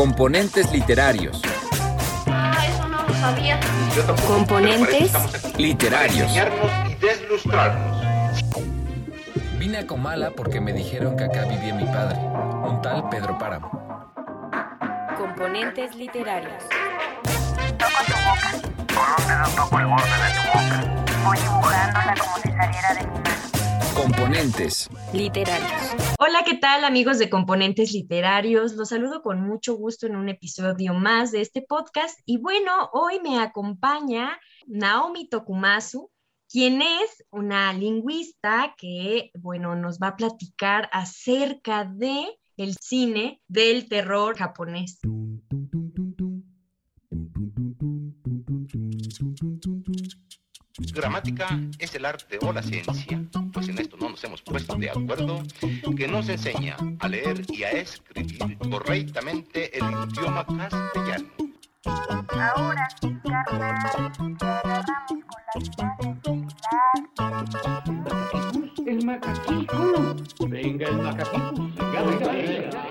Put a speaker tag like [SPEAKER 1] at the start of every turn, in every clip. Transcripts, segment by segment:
[SPEAKER 1] Componentes literarios.
[SPEAKER 2] Ah, eso no lo sabía.
[SPEAKER 3] Yo tampoco,
[SPEAKER 4] Componentes
[SPEAKER 3] para
[SPEAKER 1] Literarios.
[SPEAKER 3] y deslustrarnos.
[SPEAKER 1] Vine a Comala porque me dijeron que acá vivía mi padre, un tal Pedro Páramo.
[SPEAKER 4] Componentes literarios.
[SPEAKER 5] Toco tu boca. Con un dedo toco el borde de tu boca. Voy dibujándola como si saliera de mi mano.
[SPEAKER 1] Componentes.
[SPEAKER 4] Literarios.
[SPEAKER 6] Hola, ¿qué tal amigos de Componentes Literarios? Los saludo con mucho gusto en un episodio más de este podcast. Y bueno, hoy me acompaña Naomi Tokumasu, quien es una lingüista que, bueno, nos va a platicar acerca de el cine del terror japonés.
[SPEAKER 3] Gramática es el arte o la ciencia, pues en esto no nos hemos puesto de acuerdo, que nos enseña a leer y a escribir correctamente el idioma castellano.
[SPEAKER 5] Ahora sí, carnal,
[SPEAKER 7] El macaquito. Venga, el macaquito. Venga, venga, venga.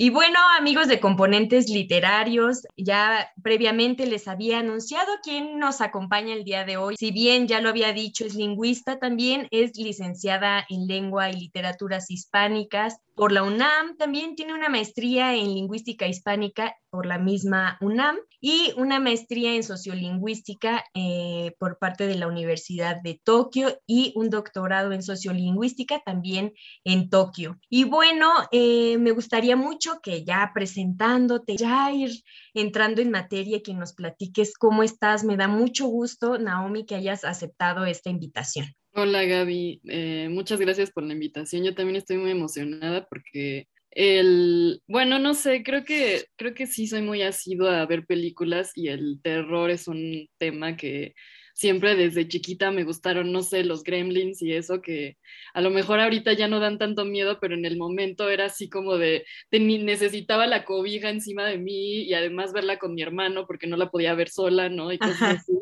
[SPEAKER 6] Y bueno, amigos de componentes literarios, ya previamente les había anunciado quién nos acompaña el día de hoy. Si bien ya lo había dicho, es lingüista, también es licenciada en lengua y literaturas hispánicas por la UNAM, también tiene una maestría en lingüística hispánica por la misma UNAM y una maestría en sociolingüística eh, por parte de la Universidad de Tokio y un doctorado en sociolingüística también en Tokio. Y bueno, eh, me gustaría mucho que ya presentándote, ya ir entrando en materia, que nos platiques cómo estás. Me da mucho gusto, Naomi, que hayas aceptado esta invitación.
[SPEAKER 8] Hola Gaby, Eh, muchas gracias por la invitación. Yo también estoy muy emocionada porque el, bueno, no sé, creo que, creo que sí soy muy asidua a ver películas y el terror es un tema que siempre desde chiquita me gustaron, no sé, los gremlins y eso que a lo mejor ahorita ya no dan tanto miedo, pero en el momento era así como de, necesitaba la cobija encima de mí y además verla con mi hermano porque no la podía ver sola, ¿no? Y cosas
[SPEAKER 6] Ajá.
[SPEAKER 8] así.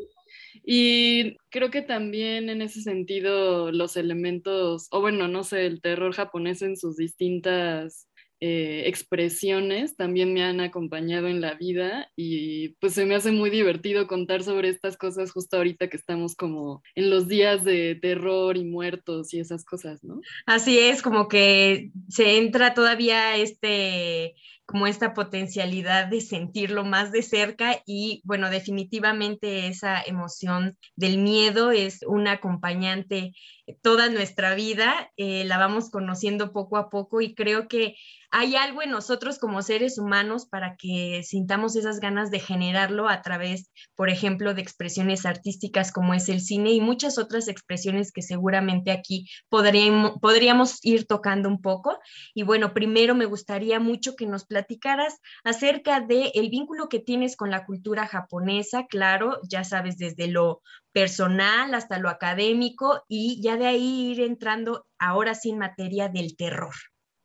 [SPEAKER 8] Y creo que también en ese sentido los elementos, o bueno, no sé, el terror japonés en sus distintas eh, expresiones también me han acompañado en la vida y pues se me hace muy divertido contar sobre estas cosas justo ahorita que estamos como en los días de terror y muertos y esas cosas, ¿no?
[SPEAKER 6] Así es, como que se entra todavía este, como esta potencialidad de sentirlo más de cerca y bueno, definitivamente esa emoción del miedo es un acompañante toda nuestra vida, eh, la vamos conociendo poco a poco y creo que hay algo en nosotros como seres humanos para que sintamos esas ganas de generarlo a través, por ejemplo, de expresiones artísticas como es el cine y muchas otras expresiones que seguramente aquí podríamos, ir tocando un poco. Y bueno, primero me gustaría mucho que nos platicaras acerca del el vínculo que tienes con la cultura japonesa, claro, ya sabes, desde lo personal hasta lo académico y ya de ahí ir entrando ahora sí materia del terror.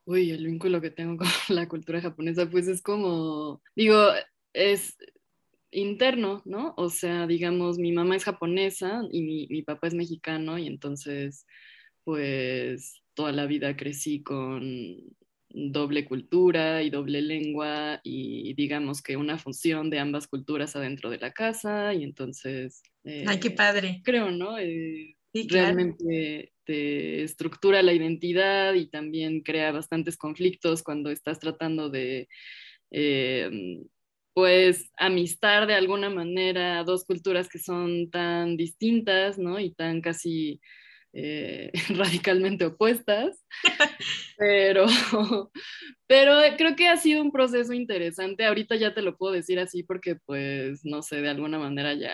[SPEAKER 8] Uy, el vínculo que tengo con la cultura japonesa, pues es como, digo, es interno, ¿no? O sea, digamos, mi mamá es japonesa y mi, mi papá es mexicano y entonces, pues, toda la vida crecí con doble cultura y doble lengua y digamos que una función de ambas culturas adentro de la casa y entonces...
[SPEAKER 6] Ay, qué
[SPEAKER 8] eh,
[SPEAKER 6] padre.
[SPEAKER 8] Creo, ¿no? Eh,
[SPEAKER 6] Sí, claro.
[SPEAKER 8] realmente te estructura la identidad y también crea bastantes conflictos cuando estás tratando de, eh, pues, amistar de alguna manera dos culturas que son tan distintas, ¿no? Y tan casi eh, radicalmente opuestas. Pero, pero creo que ha sido un proceso interesante. Ahorita ya te lo puedo decir así porque, pues, no sé, de alguna manera ya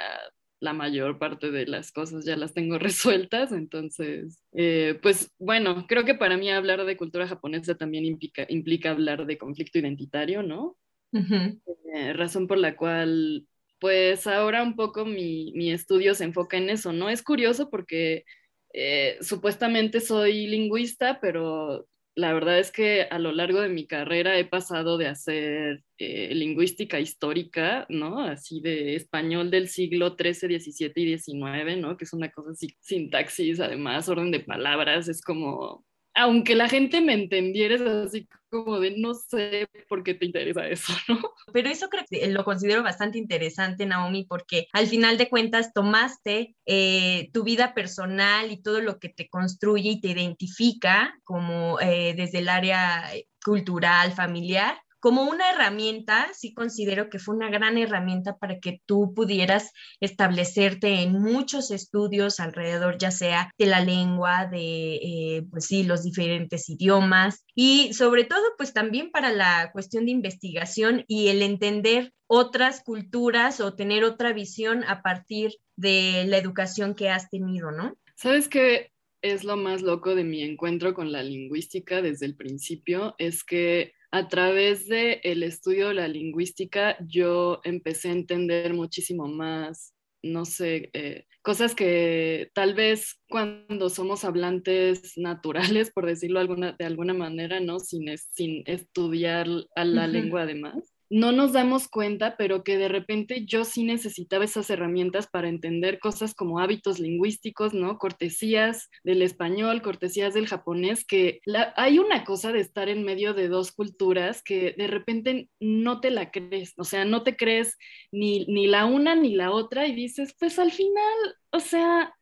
[SPEAKER 8] la mayor parte de las cosas ya las tengo resueltas, entonces, eh, pues bueno, creo que para mí hablar de cultura japonesa también implica, implica hablar de conflicto identitario, ¿no? Eh, razón por la cual, pues ahora un poco mi, mi estudio se enfoca en eso, ¿no? Es curioso porque eh, supuestamente soy lingüista, pero la verdad es que a lo largo de mi carrera he pasado de hacer eh, lingüística histórica, ¿no? Así de español del siglo XIII, XVII y XIX, ¿no? Que es una cosa así, sintaxis, además, orden de palabras, es como aunque la gente me entendiera, es así como de no sé por qué te interesa eso, ¿no?
[SPEAKER 6] Pero eso creo que lo considero bastante interesante, Naomi, porque al final de cuentas tomaste eh, tu vida personal y todo lo que te construye y te identifica como eh, desde el área cultural, familiar, como una herramienta, sí considero que fue una gran herramienta para que tú pudieras establecerte en muchos estudios alrededor, ya sea de la lengua, de, eh, pues sí, los diferentes idiomas y sobre todo, pues también para la cuestión de investigación y el entender otras culturas o tener otra visión a partir de la educación que has tenido, ¿no?
[SPEAKER 8] Sabes que es lo más loco de mi encuentro con la lingüística desde el principio, es que a través del el estudio de la lingüística yo empecé a entender muchísimo más, no sé, eh, cosas que tal vez cuando somos hablantes naturales, por decirlo alguna, de alguna manera, ¿no? Sin, sin estudiar a la lengua además, no nos damos cuenta, pero que de repente yo sí necesitaba esas herramientas para entender cosas como hábitos lingüísticos, ¿no? Cortesías del español, cortesías del japonés, que hay una cosa de estar en medio de dos culturas que de repente no te la crees, o sea, no te crees ni, ni la una ni la otra y dices, pues al final, o sea,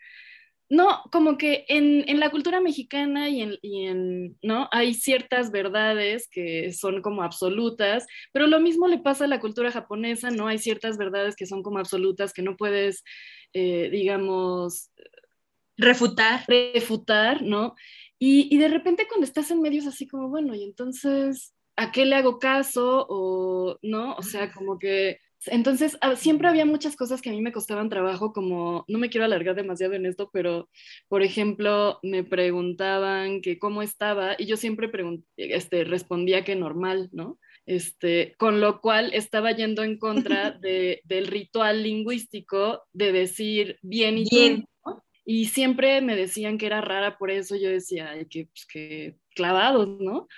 [SPEAKER 8] no, como que en, la cultura mexicana y en, ¿no? Hay ciertas verdades que son como absolutas, pero lo mismo le pasa a la cultura japonesa, ¿no? Hay ciertas verdades que son como absolutas que no puedes, eh, digamos...
[SPEAKER 6] Refutar.
[SPEAKER 8] Refutar, ¿no? Y, y de repente cuando estás en medios así como, bueno, y entonces, ¿a qué le hago caso? O, ¿no? O sea, como que entonces, ah, siempre había muchas cosas que a mí me costaban trabajo, como, no me quiero alargar demasiado en esto, pero, por ejemplo, me preguntaban que cómo estaba y yo siempre este, respondía que normal, ¿no? Este, con lo cual estaba yendo en contra de, del ritual lingüístico de decir bien y bien. Y siempre me decían que era rara por eso, yo decía, Ay, que, pues, que clavados, ¿no?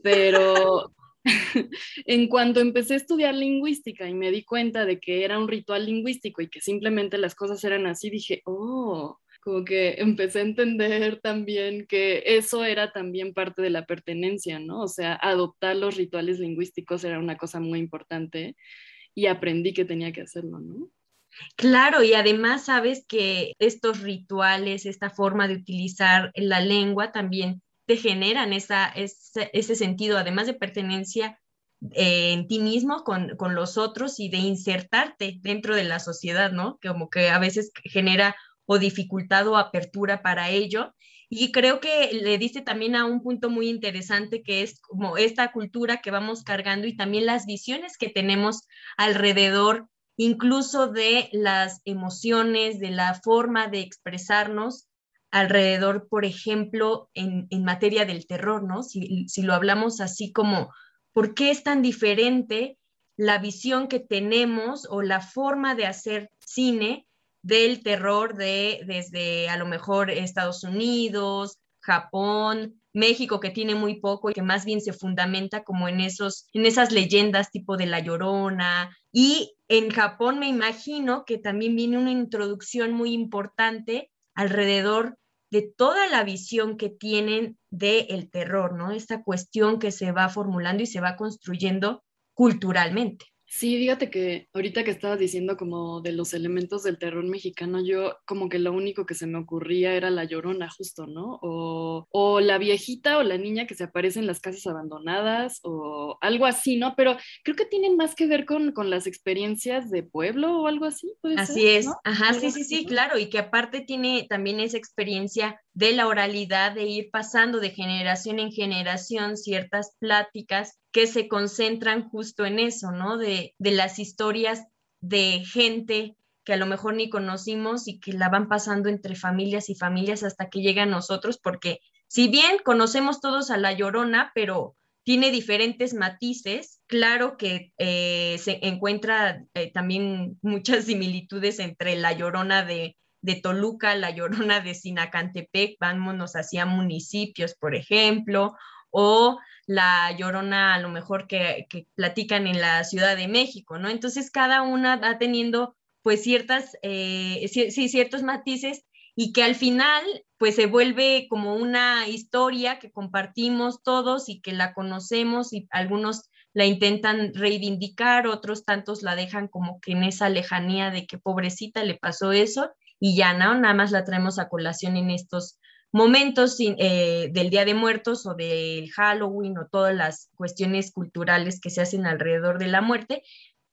[SPEAKER 8] Pero, en cuanto empecé a estudiar lingüística y me di cuenta de que era un ritual lingüístico y que simplemente las cosas eran así, dije, oh, como que empecé a entender también que eso era también parte de la pertenencia, ¿no? O sea, adoptar los rituales lingüísticos era una cosa muy importante y aprendí que tenía que hacerlo, ¿no?
[SPEAKER 6] Claro, y además sabes que estos rituales, esta forma de utilizar la lengua también te generan esa, ese, sentido, además de pertenencia eh, en ti mismo con, con, los otros y de insertarte dentro de la sociedad, ¿no? Como que a veces genera o dificultad o apertura para ello. Y creo que le dice también a un punto muy interesante que es como esta cultura que vamos cargando y también las visiones que tenemos alrededor, incluso de las emociones, de la forma de expresarnos alrededor, por ejemplo, en, materia del terror, ¿no? Si, lo hablamos así como, ¿por qué es tan diferente la visión que tenemos o la forma de hacer cine del terror de desde a lo mejor Estados Unidos, Japón, México que tiene muy poco y que más bien se fundamenta como en esos en esas leyendas tipo de la Llorona y en Japón me imagino que también viene una introducción muy importante alrededor de toda la visión que tienen del terror, ¿no? Esta cuestión que se va formulando y se va construyendo culturalmente.
[SPEAKER 8] Sí, fíjate que ahorita que estabas diciendo como de los elementos del terror mexicano, yo como que lo único que se me ocurría era la llorona, justo, ¿no? O, o la viejita o la niña que se aparece en las casas abandonadas o algo así, ¿no? Pero creo que tienen más que ver con, con las experiencias de pueblo o algo así.
[SPEAKER 6] así es, ajá, sí, sí, sí, claro, y que aparte tiene también esa experiencia de la oralidad, de ir pasando de generación en generación ciertas pláticas que se concentran justo en eso, ¿no? De, de las historias de gente que a lo mejor ni conocimos y que la van pasando entre familias y familias hasta que llega a nosotros, porque si bien conocemos todos a la llorona, pero tiene diferentes matices, claro que eh, se encuentra eh, también muchas similitudes entre la llorona de de Toluca, la Llorona de Sinacantepec, vámonos hacia municipios, por ejemplo, o la Llorona a lo mejor que, platican en la Ciudad de México, ¿no? Entonces cada una va teniendo pues ciertas, eh, sí, ciertos matices y que al final pues se vuelve como una historia que compartimos todos y que la conocemos y algunos la intentan reivindicar, otros tantos la dejan como que en esa lejanía de que pobrecita le pasó eso y ya no, nada más la traemos a colación en estos momentos eh, del Día de Muertos o del Halloween o todas las cuestiones culturales que se hacen alrededor de la muerte,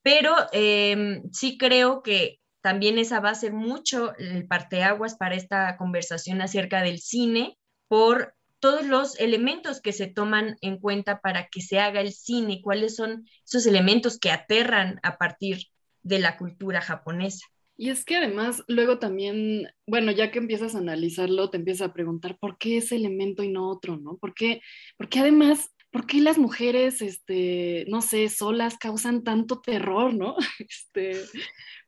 [SPEAKER 6] pero em, sí creo que también esa va a ser mucho el parteaguas para esta conversación acerca del cine por todos los elementos que se toman en cuenta para que se haga el cine, cuáles son esos elementos que aterran a partir de la cultura japonesa.
[SPEAKER 8] Y es que además luego también, bueno, ya que empiezas a analizarlo, te empiezas a preguntar por qué ese elemento y no otro, ¿no? ¿Por qué, porque además, por qué las mujeres, este, no sé, solas causan tanto terror, ¿no? Este,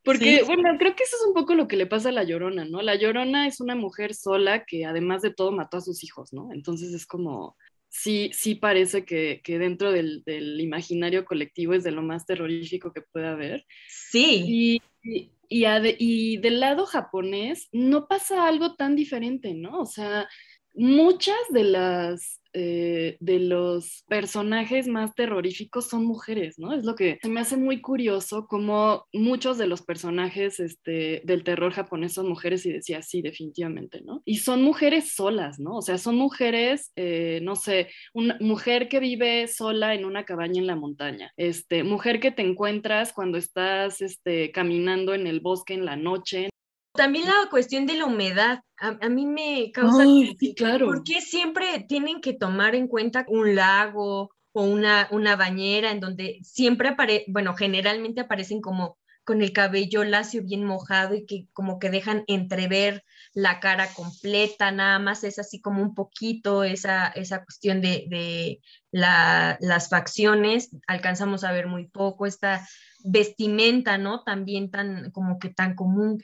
[SPEAKER 8] porque, bueno, creo que eso es un poco lo que le pasa a La Llorona, ¿no? La Llorona es una mujer sola que además de todo mató a sus hijos, ¿no? Entonces es como, sí, sí parece que, dentro del, imaginario colectivo es de lo más terrorífico que puede haber.
[SPEAKER 6] Sí.
[SPEAKER 8] Y, y, del lado japonés no pasa algo tan diferente, ¿no? O sea, muchas de las eh, de los personajes más terroríficos son mujeres, ¿no? Es lo que se me hace muy curioso como muchos de los personajes este, del terror japonés son mujeres y decía, sí, definitivamente, ¿no? Y son mujeres solas, ¿no? O sea, son mujeres, eh, no sé, una mujer que vive sola en una cabaña en la montaña, este, mujer que te encuentras cuando estás este, caminando en el bosque en la noche,
[SPEAKER 6] también la cuestión de la humedad, a, mí me causa...
[SPEAKER 8] sí, claro.
[SPEAKER 6] ¿Por qué siempre tienen que tomar en cuenta un lago o una, una bañera en donde siempre aparece, bueno, generalmente aparecen como con el cabello lacio bien mojado y que como que dejan entrever la cara completa, nada más es así como un poquito esa, esa cuestión de, de las facciones, alcanzamos a ver muy poco, esta vestimenta, ¿no? También tan como que tan común,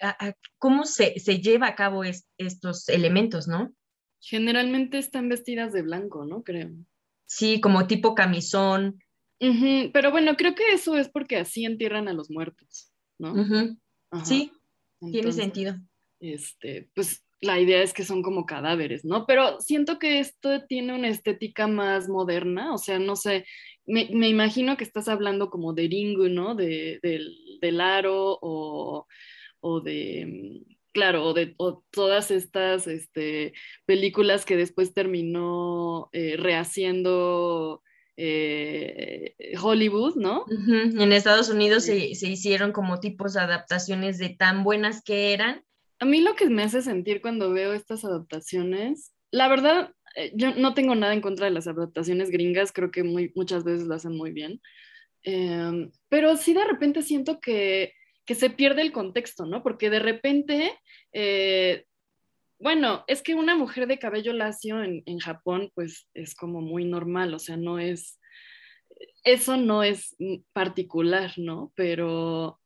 [SPEAKER 6] ¿cómo se, se lleva a cabo estos elementos, ¿no?
[SPEAKER 8] Generalmente están vestidas de blanco, ¿no? Creo.
[SPEAKER 6] Sí, como tipo camisón.
[SPEAKER 8] Pero bueno, creo que eso es porque así entierran a los muertos. ¿no?
[SPEAKER 6] Sí, tiene sentido.
[SPEAKER 8] Este, pues la idea es que son como cadáveres, ¿no? Pero siento que esto tiene una estética más moderna, o sea, no sé, me, imagino que estás hablando como de Ringu, ¿no? De, del, aro o, de, claro, o de todas estas este, películas que después terminó eh, rehaciendo eh, Hollywood, ¿no?
[SPEAKER 6] En Estados Unidos se, hicieron como tipos de adaptaciones de tan buenas que eran.
[SPEAKER 8] A mí lo que me hace sentir cuando veo estas adaptaciones, la verdad, eh, yo no tengo nada en contra de las adaptaciones gringas, creo que muy, muchas veces lo hacen muy bien, em, pero sí de repente siento que, que, se pierde el contexto, ¿no? Porque de repente eh, bueno, es que una mujer de cabello lacio en, Japón, pues es como muy normal, o sea, no es, eso no es particular, ¿no? Pero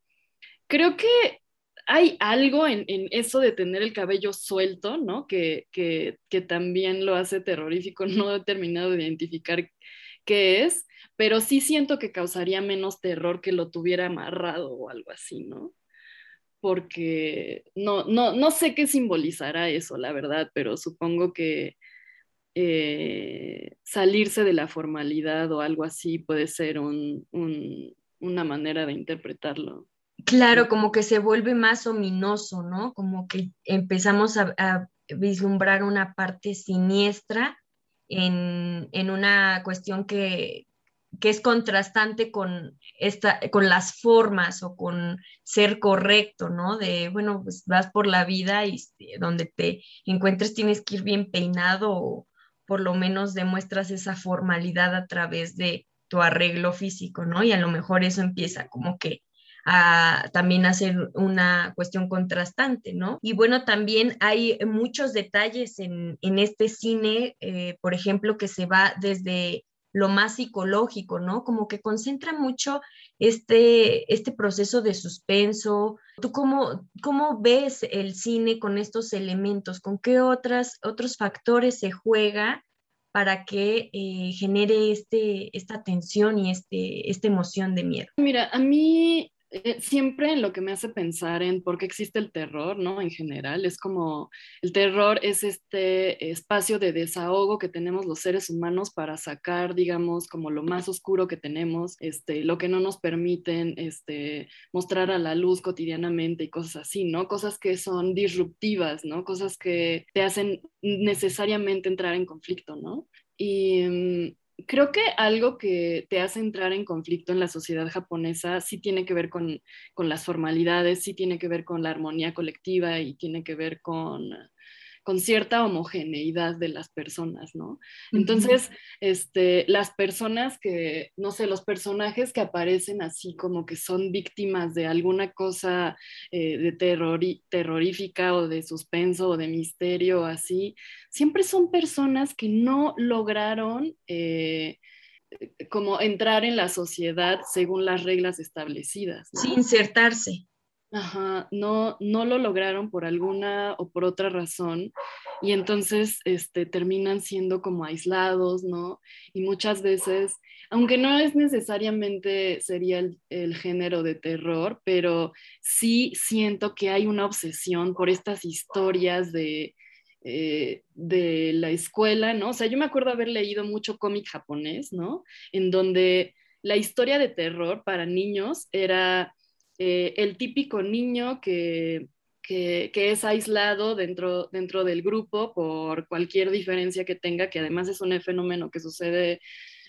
[SPEAKER 8] creo que hay algo en, eso de tener el cabello suelto, ¿no? Que, también lo hace terrorífico, no he terminado de identificar qué es, pero sí siento que causaría menos terror que lo tuviera amarrado o algo así, ¿no? porque no, no, no sé qué simbolizará eso, la verdad, pero supongo que eh, salirse de la formalidad o algo así puede ser una manera de interpretarlo.
[SPEAKER 6] Claro, como que se vuelve más ominoso, ¿no? Como que empezamos a, vislumbrar una parte siniestra en, en, una cuestión que, que es contrastante con, esta, con las formas o con ser correcto, ¿no? De, bueno, pues vas por la vida y este, donde te encuentres tienes que ir bien peinado o por lo menos demuestras esa formalidad a través de tu arreglo físico, ¿no? Y a lo mejor eso empieza como que también a ser una cuestión contrastante, ¿no? Y bueno, también hay muchos detalles en, en este cine, eh, por ejemplo, que se va desde lo más psicológico, ¿no? Como que concentra mucho este, este proceso de suspenso. ¿Tú cómo, cómo ves el cine con estos elementos? ¿Con qué otras, otros factores se juega para que eh, genere este, esta tensión y este, esta emoción de miedo?
[SPEAKER 8] Mira, a mí eh, siempre en lo que me hace pensar en por qué existe el terror, ¿no? En general, es como el terror es este espacio de desahogo que tenemos los seres humanos para sacar, digamos, como lo más oscuro que tenemos, este, lo que no nos permiten este, mostrar a la luz cotidianamente y cosas así, ¿no? Cosas que son disruptivas, ¿no? Cosas que te hacen necesariamente entrar en conflicto, ¿no? Y mm, creo que algo que te hace entrar en conflicto en la sociedad japonesa sí tiene que ver con, con, las formalidades, sí tiene que ver con la armonía colectiva y tiene que ver con, con cierta homogeneidad de las personas, ¿no? Entonces, este, las personas que, no sé, los personajes que aparecen así como que son víctimas de alguna cosa eh, de terror, terrorífica o de suspenso o de misterio, así, siempre son personas que no lograron... Eh, como entrar en la sociedad según las reglas establecidas.
[SPEAKER 6] ¿no? Sí, insertarse.
[SPEAKER 8] Ajá, no, no lo lograron por alguna o por otra razón y entonces este, terminan siendo como aislados, ¿no? Y muchas veces, aunque no es necesariamente sería el, género de terror, pero sí siento que hay una obsesión por estas historias de, eh, de la escuela, ¿no? O sea, yo me acuerdo haber leído mucho cómic japonés, ¿no? En donde la historia de terror para niños era eh, el típico niño que, que, es aislado dentro, dentro del grupo por cualquier diferencia que tenga, que además es un fenómeno que sucede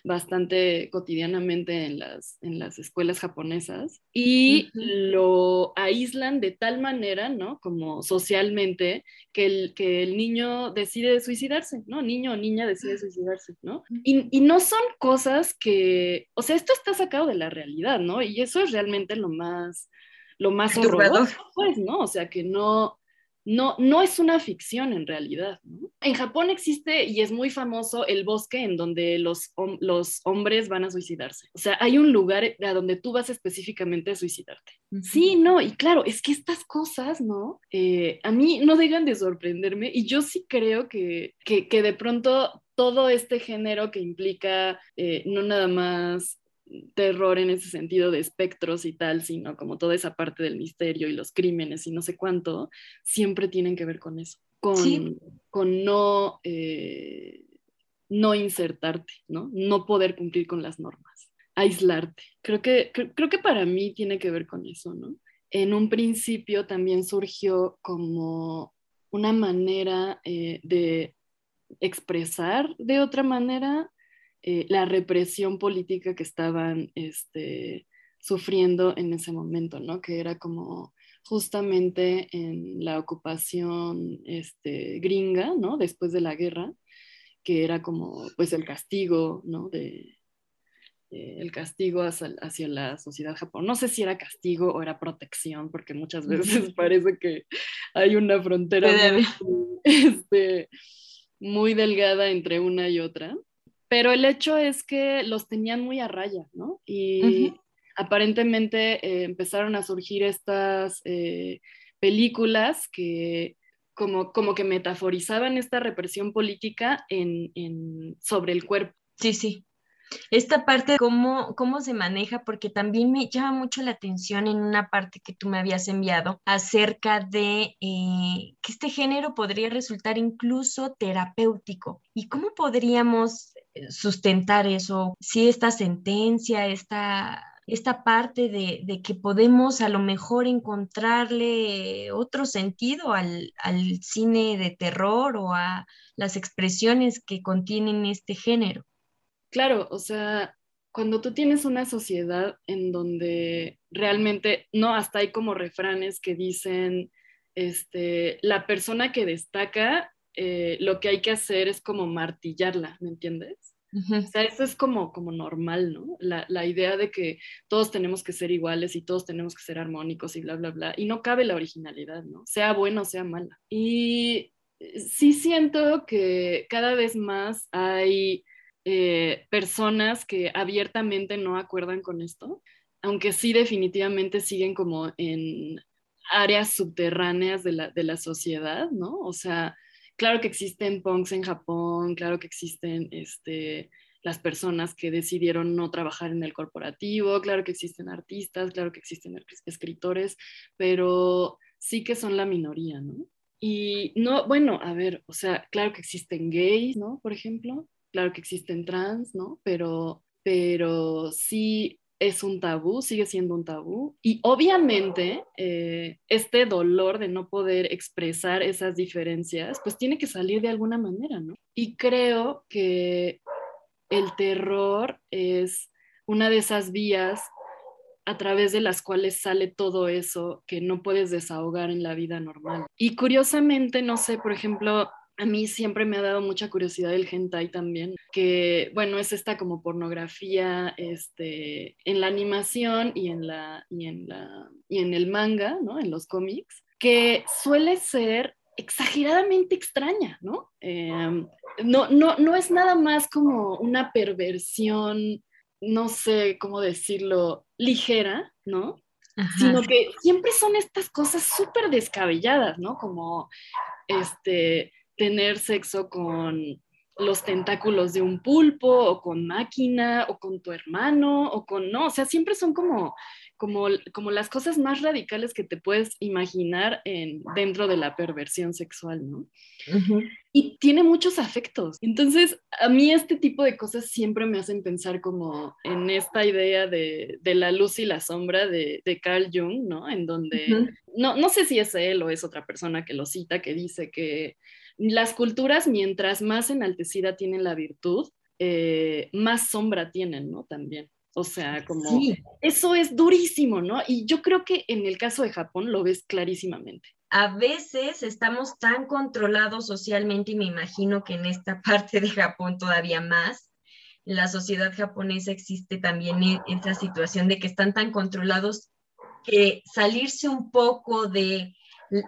[SPEAKER 8] bastante cotidianamente en las, en las escuelas japonesas y lo aíslan de tal manera, ¿no? Como socialmente, que el, que el niño decide suicidarse, ¿no? Niño o niña decide suicidarse, ¿no? Y, y no son cosas que, o sea, esto está sacado de la realidad, ¿no? Y eso es realmente lo más, lo más horroroso, pues, ¿no? O sea, que no, no, no es una ficción en realidad. En Japón existe y es muy famoso el bosque en donde los, los hombres van a suicidarse. O sea, hay un lugar a donde tú vas específicamente a suicidarte. Sí, no, y claro, es que estas cosas, ¿no? Eh, a mí no dejan de sorprenderme y yo sí creo que, que, de pronto todo este género que implica eh, no nada más terror en ese sentido de espectros y tal, sino como toda esa parte del misterio y los crímenes y no sé cuánto, siempre tienen que ver con eso, con, con no, eh, no insertarte, ¿no? No poder cumplir con las normas, aislarte. Creo que, creo, que para mí tiene que ver con eso, ¿no? En un principio también surgió como una manera eh, de expresar de otra manera eh, la represión política que estaban este, sufriendo en ese momento, ¿no? Que era como justamente en la ocupación este, gringa, ¿no? Después de la guerra, que era como pues el castigo, ¿no? De, eh, el castigo hacia, la sociedad japonesa. No sé si era castigo o era protección, porque muchas veces parece que hay una frontera este, muy delgada entre una y otra. Pero el hecho es que los tenían muy a raya, ¿no? Y aparentemente eh, empezaron a surgir estas eh, películas que como, como que metaforizaban esta represión política en, en, sobre el cuerpo.
[SPEAKER 6] Sí, sí. Esta parte, ¿cómo, ¿cómo se maneja? Porque también me llama mucho la atención en una parte que tú me habías enviado acerca de eh, que este género podría resultar incluso terapéutico. ¿Y cómo podríamos sustentar eso? Si esta sentencia, esta esta parte de, de, que podemos a lo mejor encontrarle otro sentido al, al, cine de terror o a las expresiones que contienen este género.
[SPEAKER 8] Claro, o sea, cuando tú tienes una sociedad en donde realmente, no, hasta hay como refranes que dicen, este, la persona que destaca, eh, lo que hay que hacer es como martillarla, ¿me entiendes? O sea, eso es como, como normal, ¿no? La, la, idea de que todos tenemos que ser iguales y todos tenemos que ser armónicos y bla, bla, bla. Y no cabe la originalidad, ¿no? Sea buena o sea mala. Y sí siento que cada vez más hay eh, personas que abiertamente no acuerdan con esto, aunque sí definitivamente siguen como en áreas subterráneas de la, de la sociedad, ¿no? O sea, claro que existen punks en Japón, claro que existen este, las personas que decidieron no trabajar en el corporativo, claro que existen artistas, claro que existen escritores, pero sí que son la minoría, ¿no? Y no, bueno, a ver, o sea, claro que existen gays, ¿no? Por ejemplo, claro que existen trans, ¿no? Pero, pero sí es un tabú, sigue siendo un tabú. Y obviamente eh, este dolor de no poder expresar esas diferencias, pues tiene que salir de alguna manera, ¿no? Y creo que el terror es una de esas vías a través de las cuales sale todo eso que no puedes desahogar en la vida normal. Y curiosamente, no sé, por ejemplo, a mí siempre me ha dado mucha curiosidad el hentai también, que bueno, es esta como pornografía este, en la animación y en, la, y, en la, y en el manga, ¿no? En los cómics, que suele ser exageradamente extraña, ¿no? Em, no, no, no es nada más como una perversión, no sé cómo decirlo, ligera, ¿no? Sino que siempre son estas cosas súper descabelladas, ¿no? Como, este, tener sexo con los tentáculos de un pulpo o con máquina o con tu hermano o con, no, o sea, siempre son como, como, como las cosas más radicales que te puedes imaginar en, dentro de la perversión sexual, ¿no? Y tiene muchos afectos. Entonces, a mí este tipo de cosas siempre me hacen pensar como en esta idea de, de la luz y la sombra de, de Carl Jung, ¿no? En donde, no, no sé si es él o es otra persona que lo cita, que dice que las culturas, mientras más enaltecida tienen la virtud, eh, más sombra tienen, ¿no? También. O sea, como eso es durísimo, ¿no? Y yo creo que en el caso de Japón lo ves clarísimamente.
[SPEAKER 6] A veces estamos tan controlados socialmente y me imagino que en esta parte de Japón todavía más. En la sociedad japonesa existe también e, esa situación de que están tan controlados que salirse un poco de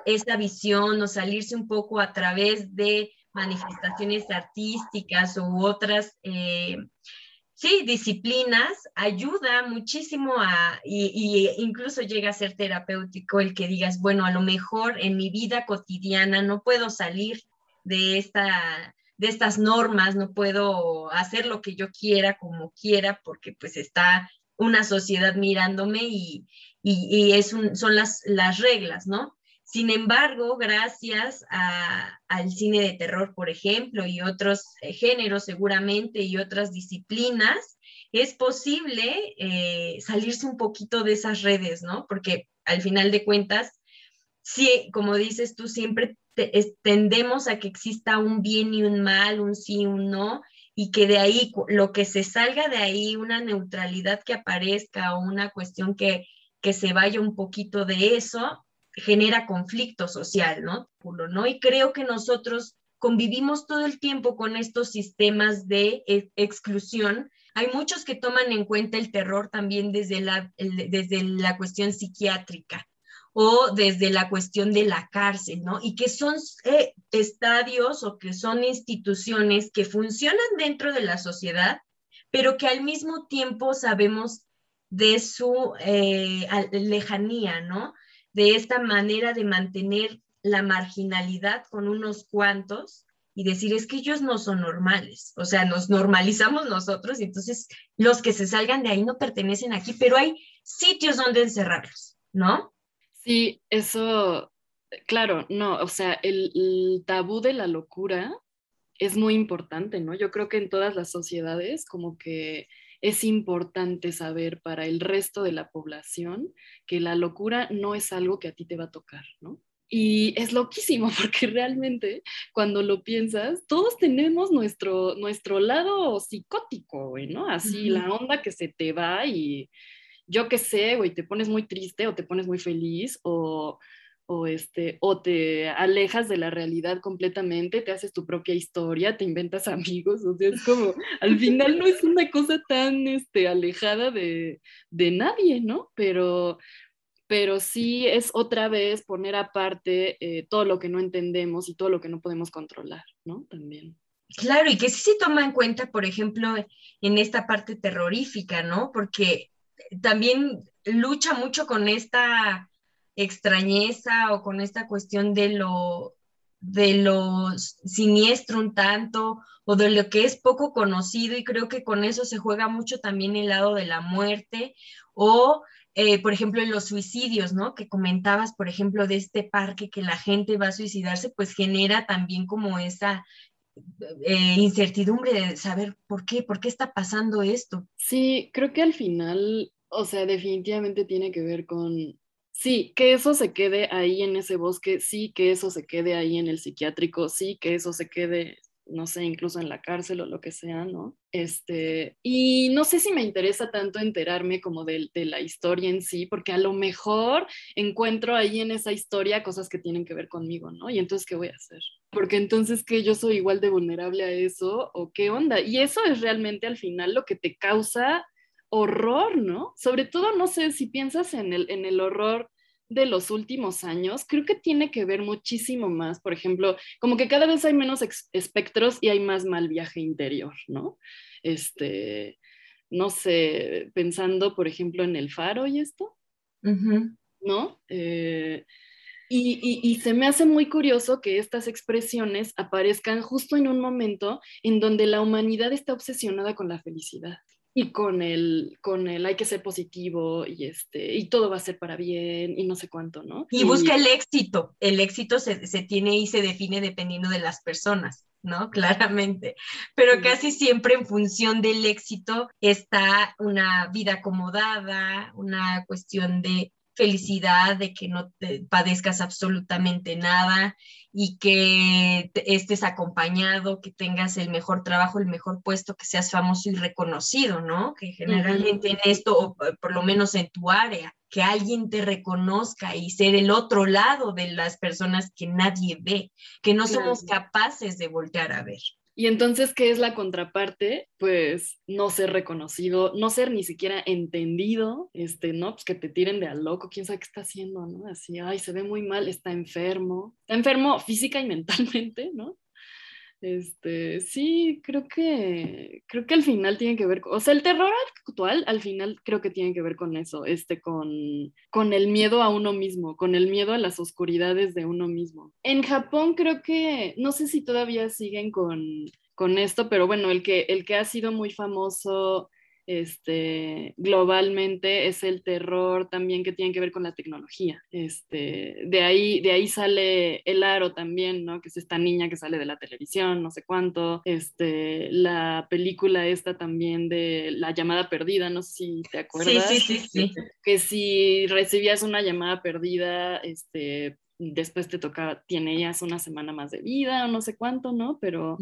[SPEAKER 6] esta visión o salirse un poco a través de manifestaciones artísticas u otras, eh, sí, disciplinas, ayuda muchísimo a, y, incluso llega a ser terapéutico el que digas, bueno, a lo mejor en mi vida cotidiana no puedo salir de esta de estas normas, no puedo hacer lo que yo quiera como quiera porque pues está una sociedad mirándome y, y, es son las, las reglas, ¿no? Sin embargo, gracias al cine de terror, por ejemplo, y otros eh, géneros seguramente y otras disciplinas, es posible eh, salirse un poquito de esas redes, ¿no? Porque al final de cuentas, sí, como dices tú, siempre tendemos a que exista un bien y un mal, un sí y un no, y que de ahí, lo que se salga de ahí, una neutralidad que aparezca o una cuestión que, que se vaya un poquito de eso, genera conflicto social, ¿no? ¿no? Y creo que nosotros convivimos todo el tiempo con estos sistemas de exclusión. Hay muchos que toman en cuenta el terror también desde la, desde la cuestión psiquiátrica o desde la cuestión de la cárcel, ¿no? Y que son eh, estadios o que son instituciones que funcionan dentro de la sociedad, pero que al mismo tiempo sabemos de su eh, lejanía, ¿no? De esta manera de mantener la marginalidad con unos cuantos y decir es que ellos no son normales, o sea, nos normalizamos nosotros y entonces los que se salgan de ahí no pertenecen aquí, pero hay sitios donde encerrarlos, ¿no?
[SPEAKER 8] Sí, eso, claro, no, o sea, el, el tabú de la locura es muy importante, ¿no? Yo creo que en todas las sociedades como que es importante saber para el resto de la población que la locura no es algo que a ti te va a tocar, ¿no? Y es loquísimo porque realmente cuando lo piensas, todos tenemos nuestro, nuestro lado psicótico, güey, ¿no? Así la onda que se te va y yo qué sé, güey, te pones muy triste o te pones muy feliz o o, este, o te alejas de la realidad completamente, te haces tu propia historia, te inventas amigos, o sea, es como, al final no es una cosa tan este, alejada de, de nadie, ¿no? Pero, pero sí es otra vez poner aparte eh, todo lo que no entendemos y todo lo que no podemos controlar, ¿no? También.
[SPEAKER 6] Claro, y que sí se toma en cuenta, por ejemplo, en esta parte terrorífica, ¿no? Porque también lucha mucho con esta extrañeza o con esta cuestión de lo, de lo siniestro un tanto o de lo que es poco conocido y creo que con eso se juega mucho también el lado de la muerte o eh, por ejemplo, en los suicidios, ¿no? Que comentabas, por ejemplo, de este parque que la gente va a suicidarse, pues genera también como esa eh, incertidumbre de saber por qué, por qué está pasando esto.
[SPEAKER 8] Sí, creo que al final, o sea, definitivamente tiene que ver con, sí, que eso se quede ahí en ese bosque, sí, que eso se quede ahí en el psiquiátrico, sí, que eso se quede no sé, incluso en la cárcel o lo que sea, ¿no? Este, y no sé si me interesa tanto enterarme como de, la historia en sí, porque a lo mejor encuentro ahí en esa historia cosas que tienen que ver conmigo, ¿no? Y entonces, ¿qué voy a hacer? Porque entonces, ¿que yo soy igual de vulnerable a eso o qué onda? Y eso es realmente al final lo que te causa horror, ¿no? Sobre todo, no sé si piensas en el, en el horror de los últimos años, creo que tiene que ver muchísimo más, por ejemplo, como que cada vez hay menos espectros y hay más mal viaje interior, ¿no? Este, no sé, pensando, por ejemplo, en el faro y esto, ¿no? Eh, y, y, se me hace muy curioso que estas expresiones aparezcan justo en un momento en donde la humanidad está obsesionada con la felicidad y con el, con el hay que ser positivo y, este, y todo va a ser para bien y no sé cuánto, ¿no?
[SPEAKER 6] Y, busca el éxito. El éxito se, se, tiene y se define dependiendo de las personas, ¿no? Claramente. Pero casi siempre en función del éxito está una vida acomodada, una cuestión de felicidad, de que no te padezcas absolutamente nada y que estés acompañado, que tengas el mejor trabajo, el mejor puesto, que seas famoso y reconocido, ¿no? Que generalmente en esto, o por lo menos en tu área, que alguien te reconozca y ser el otro lado de las personas que nadie ve, que no somos capaces de voltear a ver.
[SPEAKER 8] Y entonces, ¿qué es la contraparte? Pues no ser reconocido, no ser ni siquiera entendido, este, ¿no? Pues que te tiren de a loco, quién sabe qué está haciendo, ¿no? Así, ay, se ve muy mal, está enfermo, está enfermo física y mentalmente, ¿no? Este, sí, creo que, creo que al final tiene que ver, o sea, el terror actual al final creo que tiene que ver con eso, este, con, con el miedo a uno mismo, con el miedo a las oscuridades de uno mismo. En Japón creo que, no sé si todavía siguen con, con esto, pero bueno, el que, el que ha sido muy famoso este, globalmente es el terror también que tiene que ver con la tecnología. Este, de, ahí, de ahí sale El Aro también, ¿no? que es esta niña que sale de la televisión, no sé cuánto. Este, la película esta también de La llamada perdida, no sé si te acuerdas.
[SPEAKER 6] Sí, sí, sí, sí.
[SPEAKER 8] Que si recibías una llamada perdida, este, después te toca, tiene ellas una semana más de vida o no sé cuánto, ¿no? Pero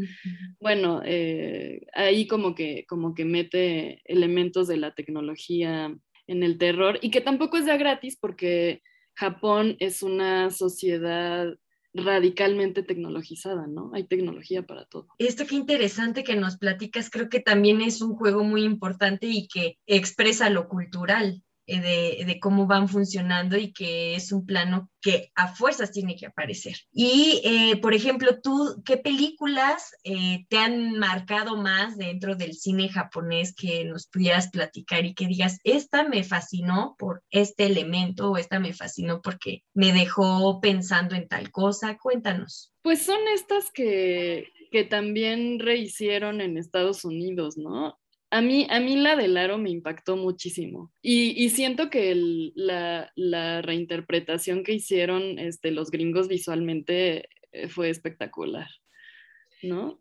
[SPEAKER 8] bueno, eh, ahí como que, como que mete elementos de la tecnología en el terror y que tampoco es ya gratis porque Japón es una sociedad radicalmente tecnologizada, ¿no? Hay tecnología para todo.
[SPEAKER 6] Esto qué interesante que nos platicas, creo que también es un juego muy importante y que expresa lo cultural, eh, de, cómo van funcionando y que es un plano que a fuerzas tiene que aparecer. Y, eh, por ejemplo, tú, ¿qué películas eh, te han marcado más dentro del cine japonés que nos pudieras platicar y que digas, esta me fascinó por este elemento o esta me fascinó porque me dejó pensando en tal cosa? Cuéntanos.
[SPEAKER 8] Pues son estas que, que también rehicieron en Estados Unidos, ¿no? A mí, a mí la del aro me impactó muchísimo y, siento que la, reinterpretación que hicieron este, los gringos visualmente eh, fue espectacular, ¿no?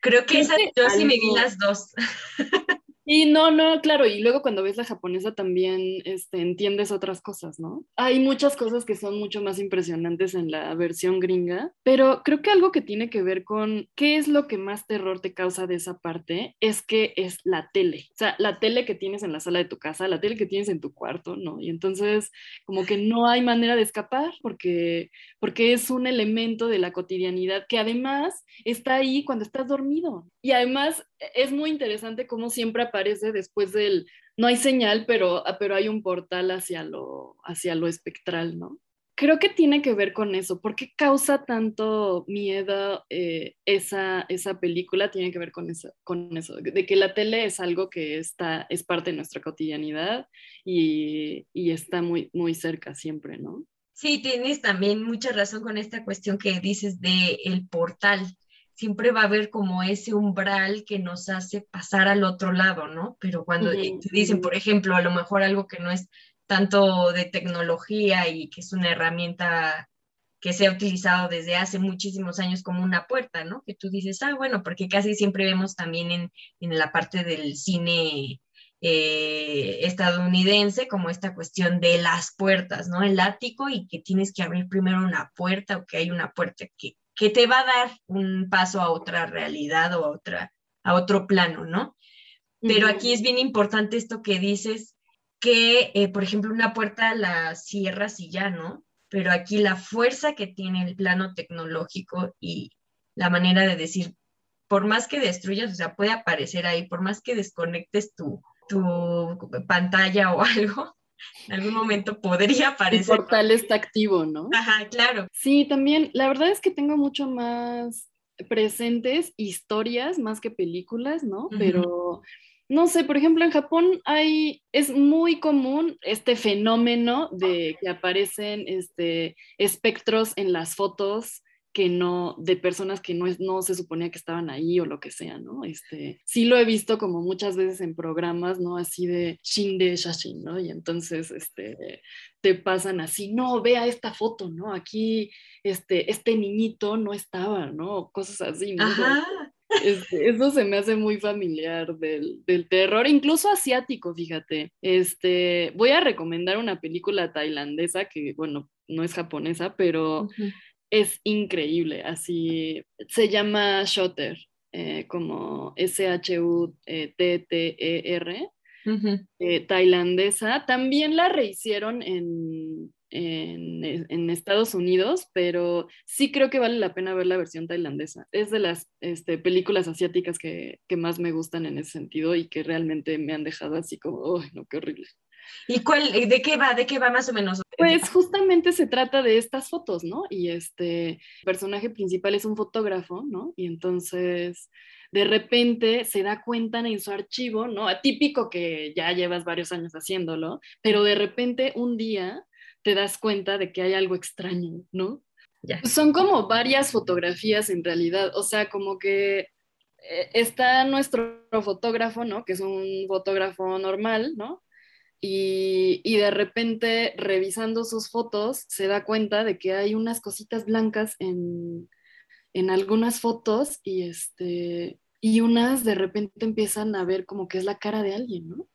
[SPEAKER 6] Creo que esa, yo sí me vi las dos.
[SPEAKER 8] Y no, no, claro, y luego cuando ves la japonesa también este, entiendes otras cosas, ¿no? Hay muchas cosas que son mucho más impresionantes en la versión gringa, pero creo que algo que tiene que ver con qué es lo que más terror te causa de esa parte es que es la tele, o sea, la tele que tienes en la sala de tu casa, la tele que tienes en tu cuarto, ¿no? Y entonces como que no hay manera de escapar porque, porque es un elemento de la cotidianidad que además está ahí cuando estás dormido. Y además es muy interesante cómo siempre aparece después del, no hay señal, pero, ah, pero hay un portal hacia lo, hacia lo espectral, ¿no? Creo que tiene que ver con eso. ¿Por qué causa tanto miedo eh, esa, esa película? Tiene que ver con eso, con eso, de que la tele es algo que está, es parte de nuestra cotidianidad y, y está muy, muy cerca siempre, ¿no?
[SPEAKER 6] Sí, tienes también mucha razón con esta cuestión que dices de el portal. Siempre va a haber como ese umbral que nos hace pasar al otro lado, ¿no? Pero cuando te dicen, por ejemplo, a lo mejor algo que no es tanto de tecnología y que es una herramienta que se ha utilizado desde hace muchísimos años como una puerta, ¿no? Que tú dices, ah, bueno, porque casi siempre vemos también en, en la parte del cine eh, estadounidense como esta cuestión de las puertas, ¿no? El ático y que tienes que abrir primero una puerta o que hay una puerta que, que te va a dar un paso a otra realidad o a, otra, a otro plano, ¿no? Pero aquí es bien importante esto que dices, que, eh, por ejemplo, una puerta la cierras y ya, ¿no? Pero aquí la fuerza que tiene el plano tecnológico y la manera de decir, por más que destruyas, o sea, puede aparecer ahí, por más que desconectes tu, tu pantalla o algo, en algún momento podría
[SPEAKER 8] El
[SPEAKER 6] aparecer.
[SPEAKER 8] portal está activo, ¿no?
[SPEAKER 6] Ajá, claro.
[SPEAKER 8] Sí, también, la verdad es que tengo mucho más presentes historias más que películas, ¿no? Pero no sé, por ejemplo, en Japón hay, es muy común este fenómeno de que aparecen este, espectros en las fotos que no, de personas que no, es, no se suponía que estaban ahí o lo que sea, ¿no? Este, sí lo he visto como muchas veces en programas, ¿no? Así de Shinde Shashin, ¿no? Y entonces, este, te pasan así, no, vea esta foto, ¿no? Aquí, este, este niñito no estaba, ¿no? Cosas así, ¿no?
[SPEAKER 6] Ajá.
[SPEAKER 8] Este, eso se me hace muy familiar del, del terror, incluso asiático, fíjate. Este, voy a recomendar una película tailandesa que, bueno, no es japonesa, pero. Es increíble. Así se llama Shutter, eh, como S-H-U-T-T-E-R, eh, tailandesa. También la rehicieron en, en, en Estados Unidos, pero sí creo que vale la pena ver la versión tailandesa. Es de las este, películas asiáticas que, que más me gustan en ese sentido y que realmente me han dejado así como, ¡ay, no, qué horrible!
[SPEAKER 6] ¿Y cuál, de qué va? ¿De qué va más o menos?
[SPEAKER 8] Pues justamente se trata de estas fotos, ¿no? Y este el personaje principal es un fotógrafo, ¿no? Y entonces de repente se da cuenta en su archivo, ¿no? Atípico que ya llevas varios años haciéndolo, pero de repente un día te das cuenta de que hay algo extraño, ¿no?
[SPEAKER 6] Ya.
[SPEAKER 8] Son como varias fotografías en realidad, o sea, como que eh, está nuestro fotógrafo, ¿no? Que es un fotógrafo normal, ¿no? Y, y, de repente revisando sus fotos se da cuenta de que hay unas cositas blancas en, en algunas fotos y, este, y unas de repente empiezan a ver como que es la cara de alguien, ¿no?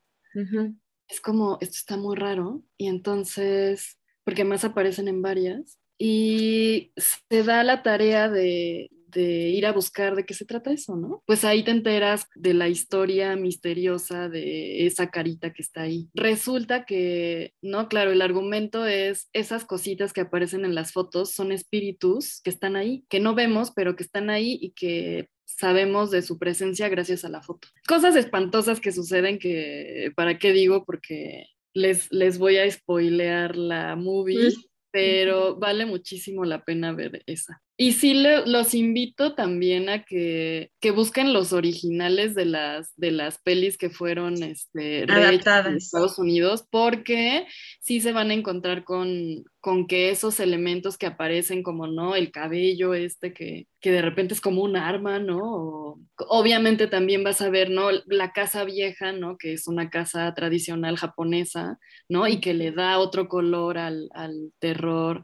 [SPEAKER 8] Es como, esto está muy raro y entonces, porque más aparecen en varias, y se da la tarea de, de ir a buscar de qué se trata eso, ¿no? Pues ahí te enteras de la historia misteriosa de esa carita que está ahí. Resulta que, no, claro, el argumento es esas cositas que aparecen en las fotos son espíritus que están ahí, que no vemos, pero que están ahí y que sabemos de su presencia gracias a la foto. Cosas espantosas que suceden que, ¿para qué digo? Porque les, les voy a spoilear la movie. Pero vale muchísimo la pena ver esa. Y sí le, los invito también a que, que, busquen los originales de las, de las pelis que fueron este,
[SPEAKER 6] adaptadas
[SPEAKER 8] en Estados Unidos, porque sí se van a encontrar con, con que esos elementos que aparecen, como no, el cabello este que, que de repente es como un arma, ¿no? O, obviamente también vas a ver, ¿no? La casa vieja, ¿no? Que es una casa tradicional japonesa, ¿no? Y que le da otro color al, al terror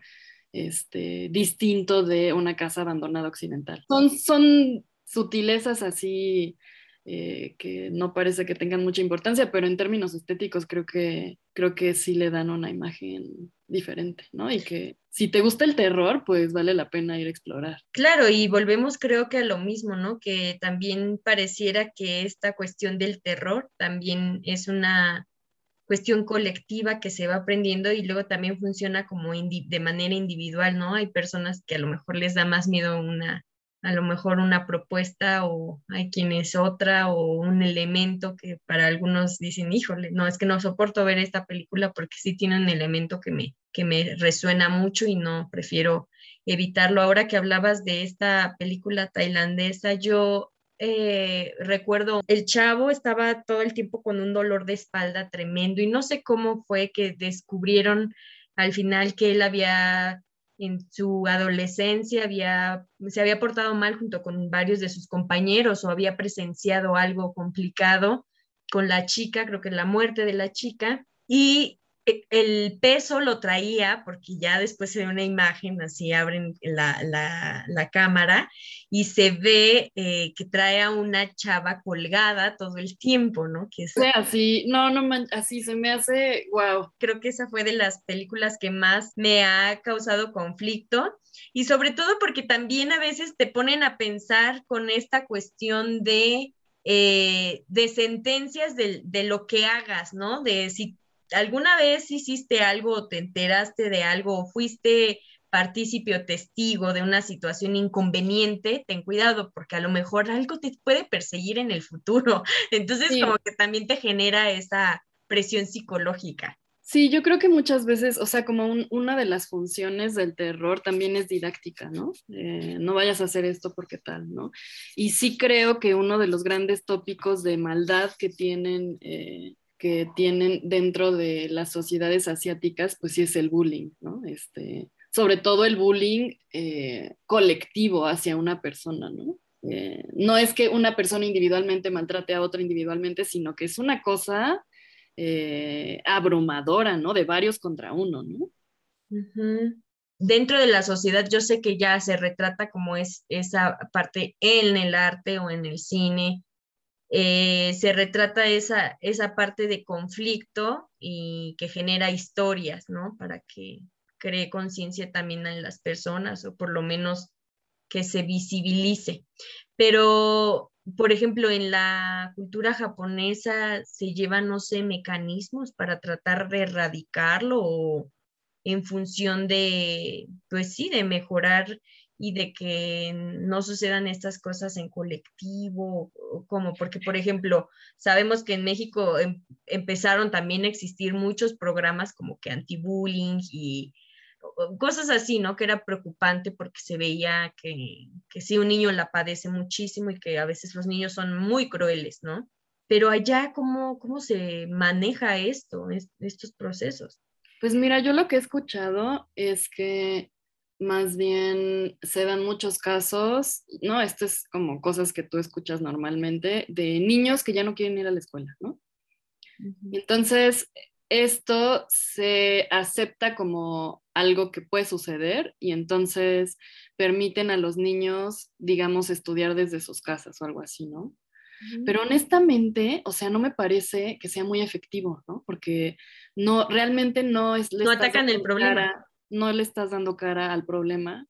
[SPEAKER 8] este, distinto de una casa abandonada occidental. Son, son sutilezas así eh, que no parece que tengan mucha importancia, pero en términos estéticos creo que, creo que sí le dan una imagen diferente, ¿no? Y que si te gusta el terror, pues vale la pena ir a explorar.
[SPEAKER 6] Claro, y volvemos creo que a lo mismo, ¿no? Que también pareciera que esta cuestión del terror también es una cuestión colectiva que se va aprendiendo y luego también funciona como de manera individual, ¿no? Hay personas que a lo mejor les da más miedo una, a lo mejor una propuesta o hay quienes otra o un elemento que para algunos dicen, híjole, no, es que no soporto ver esta película porque sí tiene un elemento que me, que me resuena mucho y no prefiero evitarlo. Ahora que hablabas de esta película tailandesa, yo eh, recuerdo, el chavo estaba todo el tiempo con un dolor de espalda tremendo y no sé cómo fue que descubrieron al final que él había en su adolescencia había, se había portado mal junto con varios de sus compañeros o había presenciado algo complicado con la chica, creo que la muerte de la chica, y el peso lo traía, porque ya después se ve una imagen, así abren la, la, cámara y se ve eh, que trae a una chava colgada todo el tiempo, ¿no? Que
[SPEAKER 8] es, así, no, no, así se me hace, wow.
[SPEAKER 6] Creo que esa fue de las películas que más me ha causado conflicto y sobre todo porque también a veces te ponen a pensar con esta cuestión de... Eh, de sentencias de, de, lo que hagas, ¿no? De si alguna vez hiciste algo, te enteraste de algo, fuiste partícipe o testigo de una situación inconveniente, ten cuidado porque a lo mejor algo te puede perseguir en el futuro. Entonces como que también te genera esa presión psicológica.
[SPEAKER 8] Sí, yo creo que muchas veces, o sea, como una de las funciones del terror también es didáctica, ¿no? Eh, no vayas a hacer esto porque tal, ¿no? Y sí creo que uno de los grandes tópicos de maldad que tienen eh, que tienen dentro de las sociedades asiáticas, pues sí es el bullying, ¿no? Este, sobre todo el bullying eh, colectivo hacia una persona, ¿no? Eh, no es que una persona individualmente maltrate a otra individualmente, sino que es una cosa eh, abrumadora, ¿no? De varios contra uno, ¿no?
[SPEAKER 6] Dentro de la sociedad, yo sé que ya se retrata como es esa parte en el arte o en el cine, eh, se retrata esa, esa parte de conflicto y que genera historias, ¿no? Para que cree conciencia también en las personas o por lo menos que se visibilice. Pero, por ejemplo, en la cultura japonesa se llevan, no sé, mecanismos para tratar de erradicarlo o en función de, pues sí, de mejorar y de que no sucedan estas cosas en colectivo, como porque, por ejemplo, sabemos que en México em, empezaron también a existir muchos programas como que anti-bullying y cosas así, ¿no? Que era preocupante porque se veía que, que sí, un niño la padece muchísimo y que a veces los niños son muy crueles, ¿no? Pero allá, ¿cómo, cómo se maneja esto, estos procesos?
[SPEAKER 8] Pues mira, yo lo que he escuchado es que más bien se dan muchos casos, ¿no? Esto es como cosas que tú escuchas normalmente de niños que ya no quieren ir a la escuela, ¿no? Entonces, esto se acepta como algo que puede suceder y entonces permiten a los niños, digamos, estudiar desde sus casas o algo así, ¿no? Pero honestamente, o sea, no me parece que sea muy efectivo, ¿no? Porque no, realmente no es...
[SPEAKER 6] No atacan el problema
[SPEAKER 8] no le estás dando cara al problema,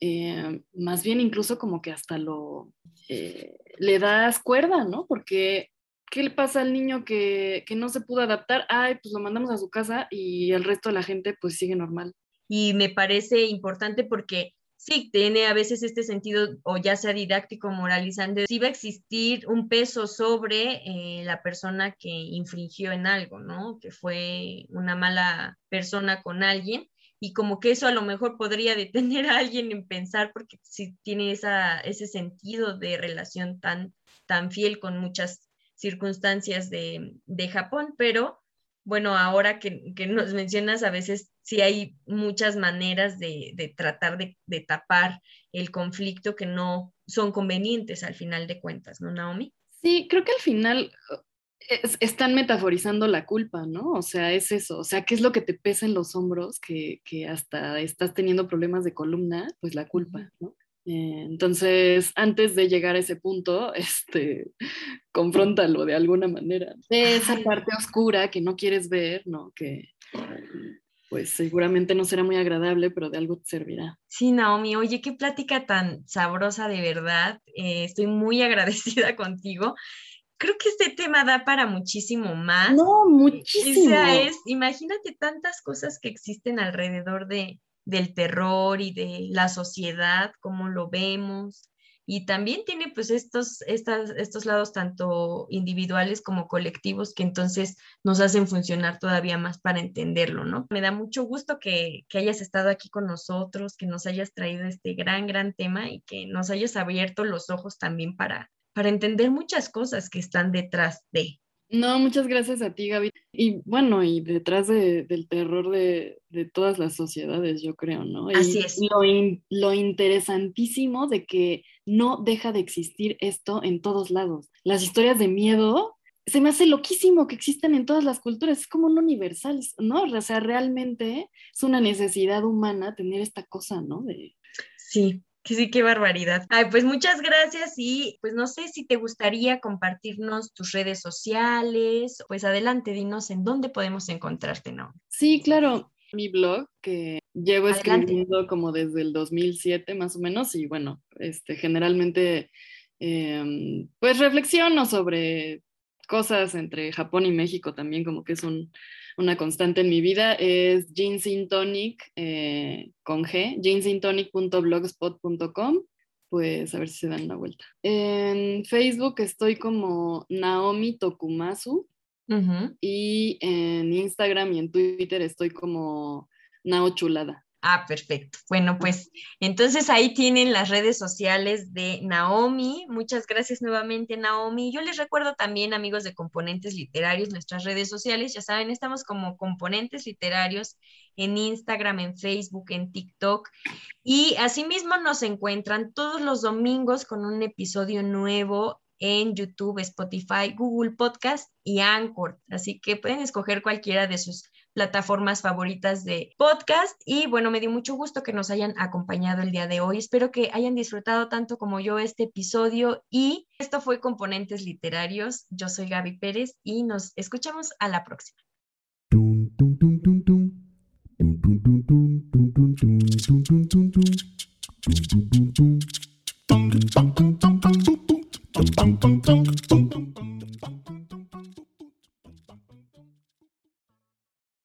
[SPEAKER 8] eh, más bien incluso como que hasta lo eh, le das cuerda, ¿no? Porque ¿qué le pasa al niño que, que, no se pudo adaptar? Ay, pues lo mandamos a su casa y el resto de la gente pues sigue normal.
[SPEAKER 6] Y me parece importante porque sí, tiene a veces este sentido, o ya sea didáctico, moralizante, sí va a existir un peso sobre eh, la persona que infringió en algo, ¿no? Que fue una mala persona con alguien y como que eso a lo mejor podría detener a alguien en pensar porque si tiene esa, ese sentido de relación tan, tan fiel con muchas circunstancias de, de Japón, pero bueno, ahora que, que, nos mencionas, a veces sí hay muchas maneras de, de tratar de, de, tapar el conflicto que no son convenientes al final de cuentas, ¿no, Naomi?
[SPEAKER 8] Sí, creo que al final están metaforizando la culpa, ¿no? O sea, es eso, o sea, ¿qué es lo que te pesa en los hombros que, que hasta estás teniendo problemas de columna? Pues la culpa, ¿no? Eh, entonces, antes de llegar a ese punto, este, confróntalo de alguna manera. esa parte oscura que no quieres ver, ¿no? Que pues seguramente no será muy agradable, pero de algo te servirá.
[SPEAKER 6] Sí, Naomi, oye, qué plática tan sabrosa de verdad. Eh, estoy muy agradecida contigo creo que este tema da para muchísimo más.
[SPEAKER 8] No, muchísimo.
[SPEAKER 6] O sea, es, imagínate tantas cosas que existen alrededor de, del terror y de la sociedad, cómo lo vemos. Y también tiene pues estos, estas, estos lados tanto individuales como colectivos que entonces nos hacen funcionar todavía más para entenderlo, ¿no? Me da mucho gusto que, que hayas estado aquí con nosotros, que nos hayas traído este gran, gran tema y que nos hayas abierto los ojos también para, para entender muchas cosas que están detrás de.
[SPEAKER 8] No, muchas gracias a ti, Gaby. Y bueno, y detrás de, del terror de, de, todas las sociedades, yo creo, ¿no?
[SPEAKER 6] Así es.
[SPEAKER 8] Lo, in, lo interesantísimo de que no deja de existir esto en todos lados. Las historias de miedo se me hace loquísimo que existan en todas las culturas, es como un universal, ¿no? O sea, realmente es una necesidad humana tener esta cosa, ¿no? De...
[SPEAKER 6] Sí, que sí, qué barbaridad. Ay, pues muchas gracias y pues no sé si te gustaría compartirnos tus redes sociales. Pues adelante, dinos en dónde podemos encontrarte, ¿no?
[SPEAKER 8] Sí, claro. Mi blog que llevo escribiendo como desde el 2007 más o menos y bueno, este, generalmente eh, pues reflexiono sobre cosas entre Japón y México también, como que es un, una constante en mi vida, es Tonic eh, con G, ginsengtonic.blogspot.com, pues a ver si se dan una vuelta. En Facebook estoy como Naomi Tokumasu uh -huh. y en Instagram y en Twitter estoy como Nao Chulada.
[SPEAKER 6] Ah, perfecto. Bueno, pues entonces ahí tienen las redes sociales de Naomi. Muchas gracias nuevamente, Naomi. Yo les recuerdo también, amigos de Componentes Literarios, nuestras redes sociales. Ya saben, estamos como Componentes Literarios en Instagram, en Facebook, en TikTok. Y asimismo nos encuentran todos los domingos con un episodio nuevo en YouTube, Spotify, Google Podcast y Anchor. Así que pueden escoger cualquiera de sus plataformas favoritas de podcast. Y bueno, me dio mucho gusto que nos hayan acompañado el día de hoy. Espero que hayan disfrutado tanto como yo este episodio. Y esto fue Componentes Literarios. Yo soy Gaby Pérez y nos escuchamos a la próxima.